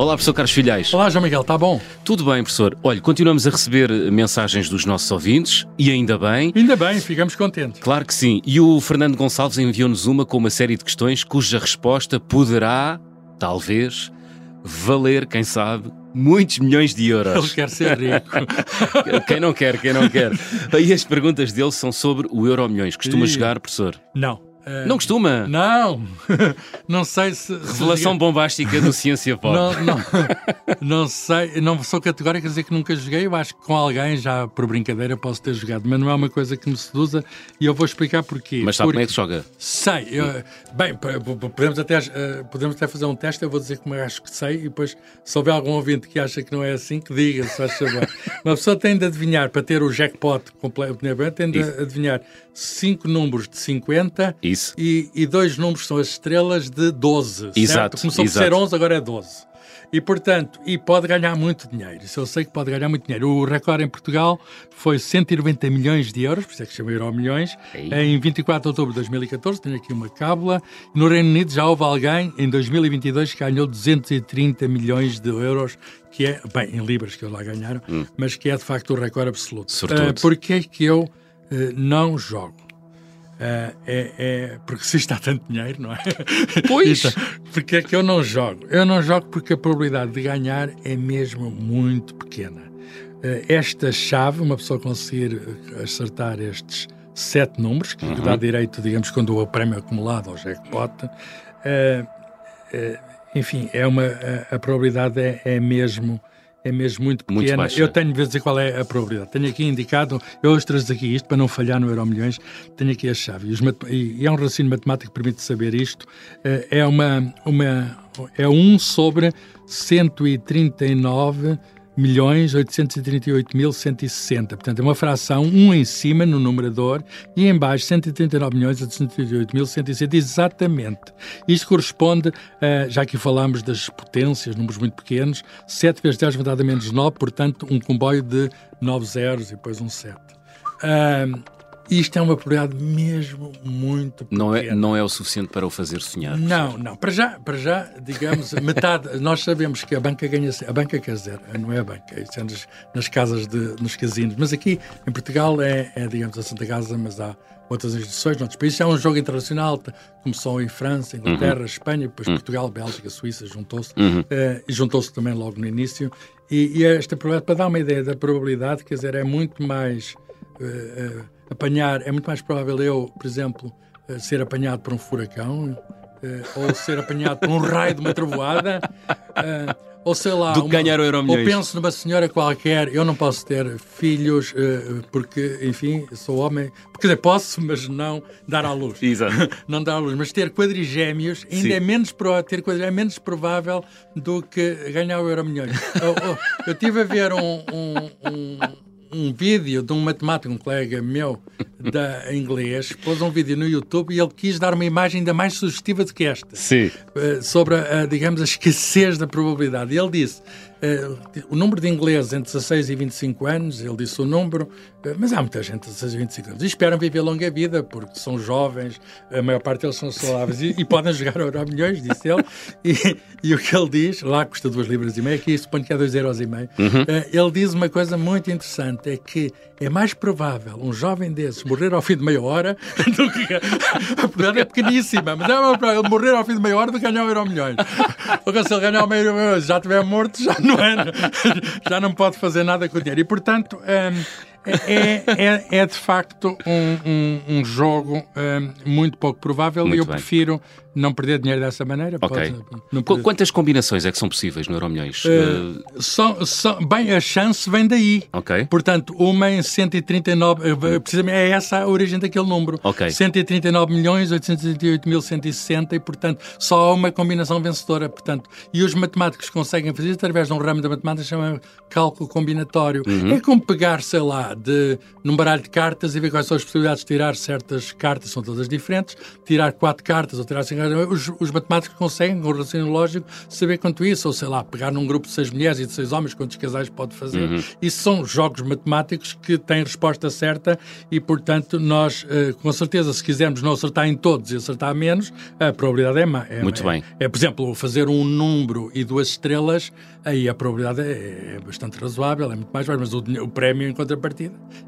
Olá, professor Carlos Filhais. Olá, João Miguel, está bom? Tudo bem, professor. Olha, continuamos a receber mensagens dos nossos ouvintes e ainda bem. Ainda bem, ficamos contentes. Claro que sim. E o Fernando Gonçalves enviou-nos uma com uma série de questões cuja resposta poderá, talvez, valer, quem sabe, muitos milhões de euros. Ele quer ser rico. quem não quer, quem não quer. E as perguntas dele são sobre o Euro Milhões. Costuma E- jogar, professor? Não. Eh, Não costuma? Não. não sei se. se Revelação bombástica do Ciência Pop. Não, não, não sei, não sou categórico a dizer que nunca joguei. Eu acho que com alguém, já por brincadeira, posso ter jogado, mas não é uma coisa que me seduza e eu vou explicar porquê. Mas sabe Porque- como é que se joga? Sei. eu- bem, podemos até, eh, podemos até fazer um teste. Eu vou dizer como eu acho que sei e depois, se houver algum ouvinte que acha que não é assim, que diga, se faz favor. Uma pessoa tem de adivinhar, para ter o jackpot completo, tem de Isso. adivinhar cinco números de 50 Isso. E, e dois números são as estrelas de 12. Exato, certo? Começou exato. por ser 11, agora é 12. E, portanto, e pode ganhar muito dinheiro. Isso eu sei que pode ganhar muito dinheiro. O recorde em Portugal foi 190 milhões de euros, por isso é que chama Euro Milhões, Ei. em 24 de outubro de 2014. Tenho aqui uma cábula. No Reino Unido já houve alguém, em 2022, que ganhou 230 milhões de euros, que é, bem, em libras que eles lá ganharam, mas que é de facto o recorde absoluto. Uh, Porquê é que eu eh, não jogo? Ah, é, é porque se isto há tanto dinheiro, não é? Pois. Então, porque é que eu não jogo? Eu não jogo porque a probabilidade de ganhar é mesmo muito pequena. Ah, esta chave, uma pessoa conseguir eh, acertar estes sete números, que dá direito, digamos, quando o prémio acumulado ao jackpot, ah, enfim, é uma, a, a probabilidade é, é mesmo é mesmo muito Muito pequena. baixa. eu tenho de dizer qual é a probabilidade. Tenho aqui indicado, eu hoje trago aqui isto para não falhar no Euro Milhões, tenho aqui a chave. E, e- e é um raciocínio matemático que permite saber isto. Eh, É uma, uma é 1 sobre 139 milhões 838 mil 160. Portanto, é uma fração, 1 em cima no numerador e em baixo 139 milhões 838 mil 160. Exatamente. Isto corresponde, eh, já que falámos das potências, números muito pequenos, 7 vezes 10 vai dar menos 9, portanto, um comboio de 9 zeros e depois um 7. Ahm, isto é uma probabilidade mesmo muito pequena. Não é, não é o suficiente para o fazer sonhar. Não, não. Para já, para já digamos, metade. Nós sabemos que a banca ganha. A banca quer dizer, não é a banca, isso é nas, nas casas, de, nos casinos. Mas aqui, em Portugal, é, é, digamos, a Santa Casa, mas há outras instituições, noutros países. É um jogo internacional, começou em França, Inglaterra, Espanha, depois Portugal, Bélgica, Suíça, juntou-se. eh, e juntou-se também logo no início. E, e esta probabilidade, para dar uma ideia da probabilidade, quer dizer, é muito mais. eh, eh, apanhar, é muito mais provável eu, por exemplo, eh, ser apanhado por um furacão eh, ou ser apanhado por um raio de uma trovoada, eh, ou sei lá, Do que ganhar o Euromilhões. ou penso numa senhora qualquer, eu não posso ter filhos porque, enfim, sou homem, porque dizer, posso, mas não dar à luz. Exato. Não dar à luz, mas ter quadrigémios ainda Sim. é menos, pro- ter quadri- é menos provável do que ganhar o Euro Milhões. eu, eu- estive a ver um, um, um, um vídeo de um matemático, um colega meu, da inglês, pôs um vídeo no YouTube e ele quis dar uma imagem ainda mais sugestiva do que esta Sim. eh, sobre, a, digamos, a escassez da probabilidade. Ele disse eh, o número de ingleses entre 16 e 25 anos, ele disse o número, mas há muita gente entre 16 e 25 anos e esperam viver longa vida porque são jovens, a maior parte deles são saudáveis e, e podem jogar Euro milhões, disse ele. E, e o que ele diz, lá custa 2 libras e meia, aqui suponho que é 2 euros e meio, eh, ele diz uma coisa muito interessante, é que é mais provável um jovem desses morrer ao fim de meia hora do que. A probabilidade é pequeníssima, mas é uma de morrer ao fim de meia hora do que ganhar um euro milhões. Porque se ele ganhar um euro milhões já estiver morto, já não é. Já não pode fazer nada com o dinheiro. E portanto. hum, é, é, é de facto um, um, um jogo hum, muito pouco provável Muito e eu bem. prefiro não perder dinheiro dessa maneira. Pode- Quantas combinações é que são possíveis no Euromilhões? Uh, são- são- bem, a chance vem daí. Portanto, uma em 139, eh, precisamente é essa a origem daquele número. Ok. 139 milhões 838 mil 160 e, portanto, só há uma combinação vencedora. Portanto, e os matemáticos conseguem fazer isso através de um ramo da matemática chamado cálculo combinatório. Uhum. É como pegar, sei lá, lá, de, num baralho de cartas e ver quais são as possibilidades de tirar certas cartas, são todas diferentes, tirar quatro cartas ou tirar cinco cartas. Os, os matemáticos conseguem, com o raciocínio lógico, saber quanto isso, ou sei lá, pegar num grupo de seis mulheres e de seis homens, quantos casais pode fazer. Uhum. Isso são jogos matemáticos que têm resposta certa e, portanto, nós, uh, com certeza, se quisermos não acertar em todos e acertar menos, a probabilidade é má. É, Muito é, bem. É, por exemplo, fazer um número e duas estrelas, aí a probabilidade é, é bastante razoável, é muito mais baixo, mas o, o, prémio em contrapartida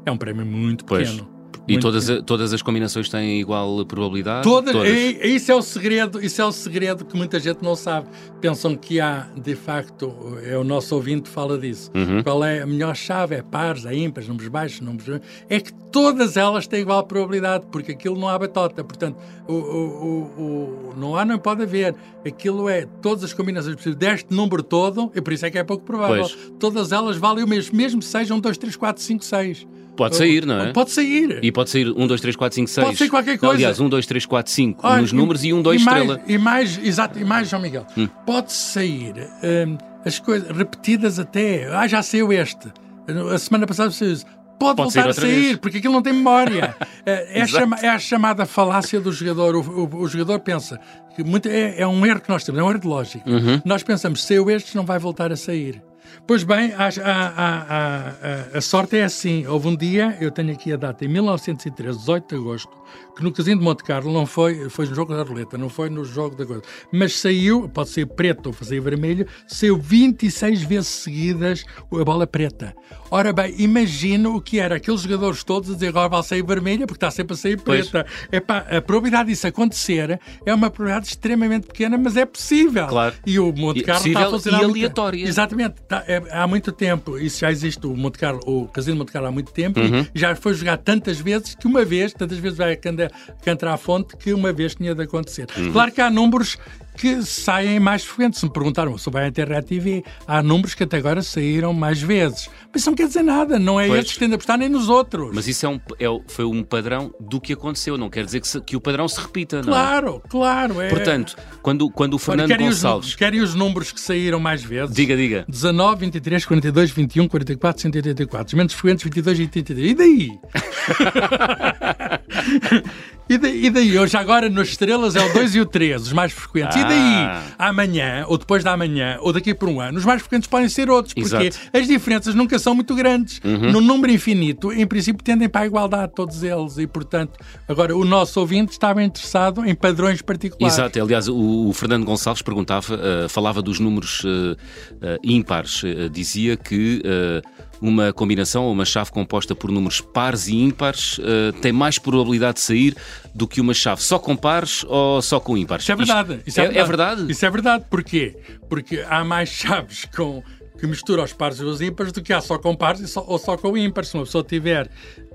é um prémio muito pequeno. Pois. E todas, todas as combinações têm igual probabilidade? Todas. todas. E, isso é o segredo, isso é o segredo que muita gente não sabe. Pensam que há, de facto, é o nosso ouvinte fala disso. Uhum. Qual é a melhor chave? É pares, é ímpares, números baixos, números. É que todas elas têm igual probabilidade, porque aquilo não há batota. Portanto, o, o, o, não há, não pode haver. Aquilo é todas as combinações possíveis deste número todo, e por isso é que é pouco provável. Pois. Todas elas valem o mesmo, mesmo sejam 2, 3, 4, 5, 6. Pode sair, não é? Pode sair. E pode sair 1, 2, 3, 4, 5, 6. Pode ser qualquer coisa. Aliás, 1, 2, 3, 4, 5 Olha, nos números e 1, 2 e mais, estrela. E mais, exato, e mais, João Miguel. Hum. Pode sair hum, as coisas repetidas até. Ah, já saiu este. A semana passada saiu Pode, pode voltar a sair, vez. porque aquilo não tem memória. é, é, chama, é, a chamada falácia do jogador. O, o, o jogador pensa que muito, é, é, um erro que nós temos, é um erro de lógica. Uhum. Nós pensamos, saiu este, não vai voltar a sair. Pois bem, a, a, a, a, sorte é assim. Houve um dia, eu tenho aqui a data, em 1913, 18 de agosto, que no Casino de Monte Carlo não foi, foi no jogo da roleta, não foi no jogo da coisa, mas saiu, pode ser preto ou fazer vermelho, saiu 26 vezes seguidas a bola preta. Ora bem, imagino o que era aqueles jogadores todos a dizer agora vai sair vermelha porque está sempre a sair preta. Epá, a probabilidade disso acontecer é uma probabilidade extremamente pequena, mas é possível. Claro. E o Monte Carlo está a fazer e aleatória. Muito... Exatamente. Está, é, há muito tempo. Isso já existe, o Monte Carlo, o Casino de Monte Carlo há muito tempo, uhum. já foi jogado tantas vezes que uma vez, tantas vezes vai cantar à fonte que uma vez tinha de acontecer. Uhum. Claro que há números que saem mais frequentes. Se me perguntaram sobre a Internet TV, há números que até agora saíram mais vezes. Mas isso não quer dizer nada, não é pois. estes que têm de apostar nem nos outros. Mas isso é um, é, foi um padrão do que aconteceu, não quer dizer que, se, que o padrão se repita, não é? Claro, claro. É... Portanto, quando, quando o Fernando querem Gonçalves... Os, querem os números que saíram mais vezes? Diga, diga. 19, 23, 42, 21, 44, 184. Os menos frequentes, 22 e 83. E daí? E, e daí, hoje agora nas estrelas é o 2 e o 3, os mais frequentes. Ah. E daí, amanhã, ou depois da amanhã, ou daqui por um ano, os mais frequentes podem ser outros, porque Exato. as diferenças nunca são muito grandes. Uhum. No número infinito, em princípio, tendem para a igualdade todos eles. E, portanto, agora o nosso ouvinte estava interessado em padrões particulares. Exato. Aliás, o, o Fernando Gonçalves perguntava, uh, falava dos números uh, uh, ímpares, dizia que uma combinação ou uma chave composta por números pares e ímpares uh, tem mais probabilidade de sair do que uma chave só com pares ou só com ímpares. Isso é verdade. Isso é, é, é, verdade. Isso é verdade. Porquê? Porque há mais chaves com que misturam os pares e os ímpares do que há só com pares só, ou só com ímpares. Se uma pessoa tiver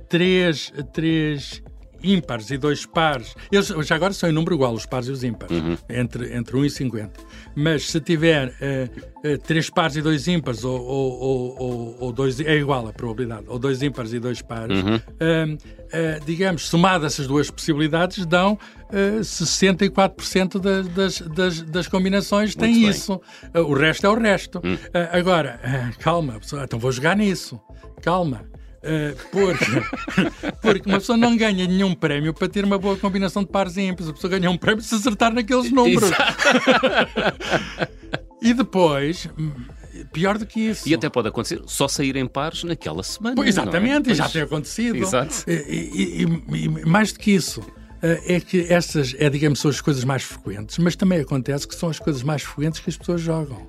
três, três ímpares e dois pares. Eles já agora são em número igual, os pares e os ímpares, uhum. entre, entre 1 e 50. Mas se tiver uh, uh, três pares e dois ímpares, ou, ou, ou, ou, dois, é igual a probabilidade, ou dois ímpares e dois pares, uhum. uh, digamos, somadas essas duas possibilidades, dão 64% das, das, das, das, combinações têm isso. o resto é o resto. Hum. agora, calma, então vou jogar nisso. Calma. Uh, porque, porque uma pessoa não ganha nenhum prémio para ter uma boa combinação de pares e ímpares. A pessoa ganha um prémio se acertar naqueles números. e depois, pior do que isso. E até pode acontecer só sair em pares naquela semana. Pois, é? exatamente, é? já tem acontecido. Exato. E, e, e, e mais do que isso. Eh, é que essas, é, digamos, são as coisas mais frequentes, mas também acontece que são as coisas mais frequentes que as pessoas jogam.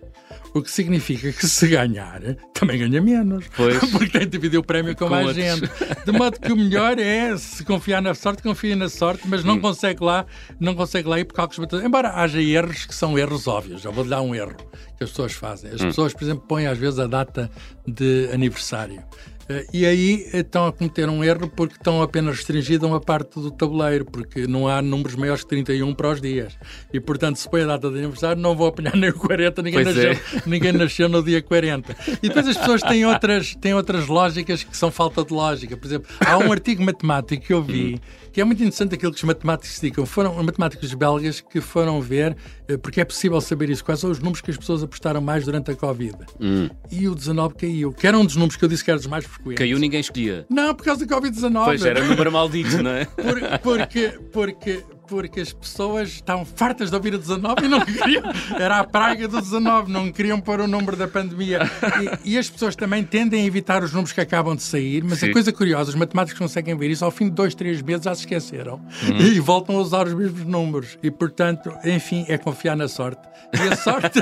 O que significa que se ganhar, também ganha menos. Pois. Porque tem de dividir o prémio com, com mais outros. gente. De modo que o melhor é, se confiar na sorte, confia na sorte, mas não hum. consegue lá, não consegue lá ir por cálculos. Embora haja erros que são erros óbvios. Já vou dar um erro que as pessoas fazem. As hum. pessoas, por exemplo, põem às vezes a data de aniversário. Eh, e aí estão a cometer um erro porque estão apenas restringidos a uma parte do tabuleiro, porque não há números maiores que 31 para os dias. E, portanto, se põe a data de aniversário, não vou apanhar nem o 40, ninguém, nasceu, é. ninguém nasceu no dia 40. E depois as pessoas têm outras, têm outras lógicas que são falta de lógica. Por exemplo, há um artigo matemático que eu vi que é muito interessante aquilo que os matemáticos dizem. Foram matemáticos belgas que foram ver, eh, porque é possível saber isso, quais são os números que as pessoas apostaram mais durante a Covid. Hum. E o 19 caiu, que era um dos números que eu disse que era dos mais Caiu, ninguém escolhia. Não, por causa da Covid-19. Pois era número maldito, não é? Por, porque, porque, porque as pessoas estavam fartas de ouvir o 19 e não queriam. Era a praga do 19, não queriam pôr o número da pandemia. E, e, as pessoas também tendem a evitar os números que acabam de sair, mas Sim. a coisa curiosa, os matemáticos conseguem ver isso, ao fim de dois, três meses já se esqueceram uhum. e voltam a usar os mesmos números. E, portanto, enfim, é confiar na sorte. E a sorte,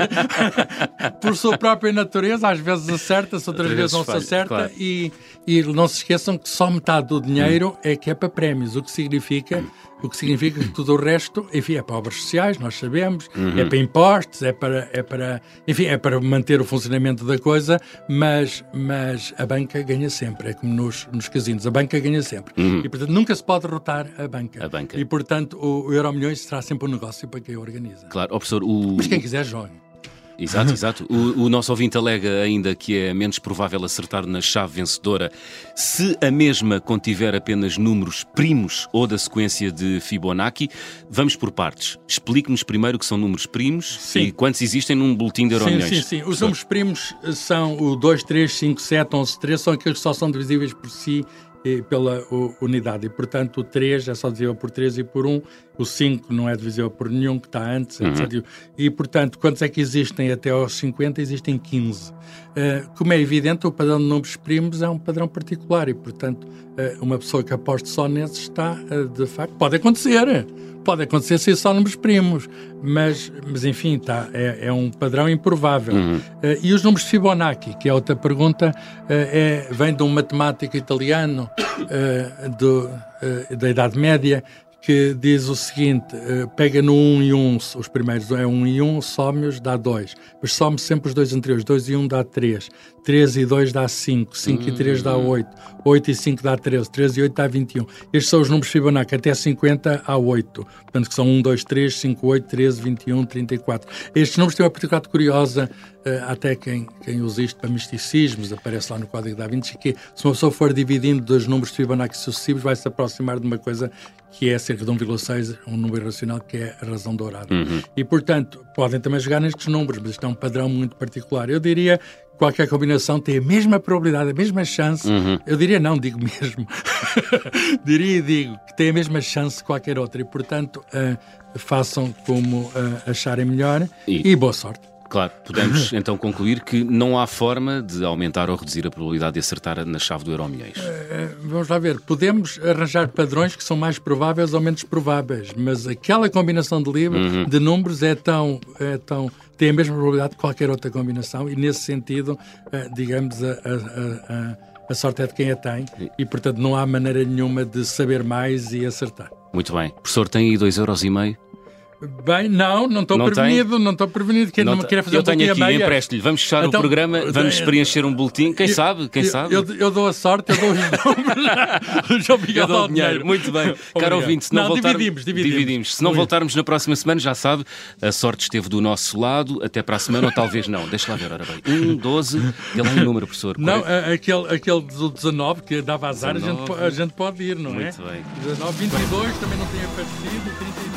por sua própria natureza, às vezes acerta-se, outras, vezes não se acerta. Claro. E, e não se esqueçam que só metade do dinheiro uhum. é que é para prémios, o que significa o que significa que tudo o resto, enfim, é para obras sociais, nós sabemos, uhum. é para impostos, é para, é para, enfim, é para manter o funcionamento da coisa, mas, mas a banca ganha sempre, é como nos, nos casinos, a banca ganha sempre. Uhum. E, portanto, nunca se pode derrotar a banca. A banca. E, portanto, o, o Euro Milhões será sempre um negócio para quem organiza. Claro, oh, professor, o... Mas quem quiser, jogue. Exato, exato. O, o, nosso ouvinte alega ainda que é menos provável acertar na chave vencedora se a mesma contiver apenas números primos ou da sequência de Fibonacci. Vamos por partes. Explique-nos primeiro o que são números primos sim. e quantos existem num boletim de Euromilhões. Sim, sim, sim. Os números primos são o 2, 3, 5, 7, 11, 3, são aqueles que só são divisíveis por si pela unidade. E, portanto, o 3 é só divisível por 3 e por 1. O 5 não é divisível por nenhum que está antes, uhum. etc. E, portanto, quantos é que existem até aos 50? Existem 15. Uh, como é evidente, o padrão de números primos é um padrão particular e, portanto, uh, uma pessoa que aposte só nesses está, uh, de facto, pode acontecer pode acontecer ser só números primos, mas, mas enfim, tá, é, é um padrão improvável. Uhum. Uh, e os números de Fibonacci, que é outra pergunta, uh, é, vem de um matemático italiano uh, do, da Idade Média que diz o seguinte: uh, pega no 1 e 1, os primeiros é 1 e 1, some-os, dá 2. Mas some sempre os dois anteriores: 2 e 1 dá 3, 3 e 2 dá 5, 5 hum. e 3 dá 8, 8 e 5 dá 13, 13 e 8 dá 21. Estes são os números Fibonacci, até 50 há 8. Portanto, que são 1, 2, 3, 5, 8, 13, 21, 34. Estes números têm uma particularidade curiosa, uh, até quem, quem usa isto para misticismos, aparece lá no Código da Vinci, que se uma pessoa for dividindo dois números Fibonacci sucessivos, vai se aproximar de uma coisa que é cerca de 1,6, um número racional que é a razão dourada. Uhum. E, portanto, podem também jogar nestes números, mas isto é um padrão muito particular. Eu diria que qualquer combinação tem a mesma probabilidade, a mesma chance. Uhum. Eu diria não, digo mesmo. diria e digo que tem a mesma chance que qualquer outra. E, portanto, uh, façam como uh, acharem melhor e, e boa sorte. Claro, podemos então concluir que não há forma de aumentar ou reduzir a probabilidade de acertar na chave do euro milhões. Uh, vamos lá ver. Podemos arranjar padrões que são mais prováveis ou menos prováveis, mas aquela combinação de livros, uhum. de números, é tão, é tão. tem a mesma probabilidade que qualquer outra combinação, e nesse sentido, uh, digamos, a, a, a, a sorte é de quem a tem, e portanto não há maneira nenhuma de saber mais e acertar. Muito bem. professor, tem aí dois euros e meio? Bem, não, não estou prevenido, tem? não estou prevenido. Quem não, não queria fazer eu um tenho aqui, empresto-lhe. Vamos fechar então, o programa, vamos preencher um boletim. Quem eu, sabe? Quem eu, sabe? Eu, eu, dou a sorte, eu dou os números. João Miguel eu dou o dinheiro. Muito bem. Caro ouvinte, se não, não voltar... dividimos, dividimos, dividimos. Se não voltarmos na próxima semana, já sabe, a sorte esteve do nosso lado. Até para a semana, ou talvez não. Deixa lá ver, ora bem. 1, 12, ele é um número, professor. Não, aquele, aquele do 19 que dava azar, 19, a gente, a gente pode ir, não muito é? Muito bem. 19, 22 também não tem aparecido, 33, tá?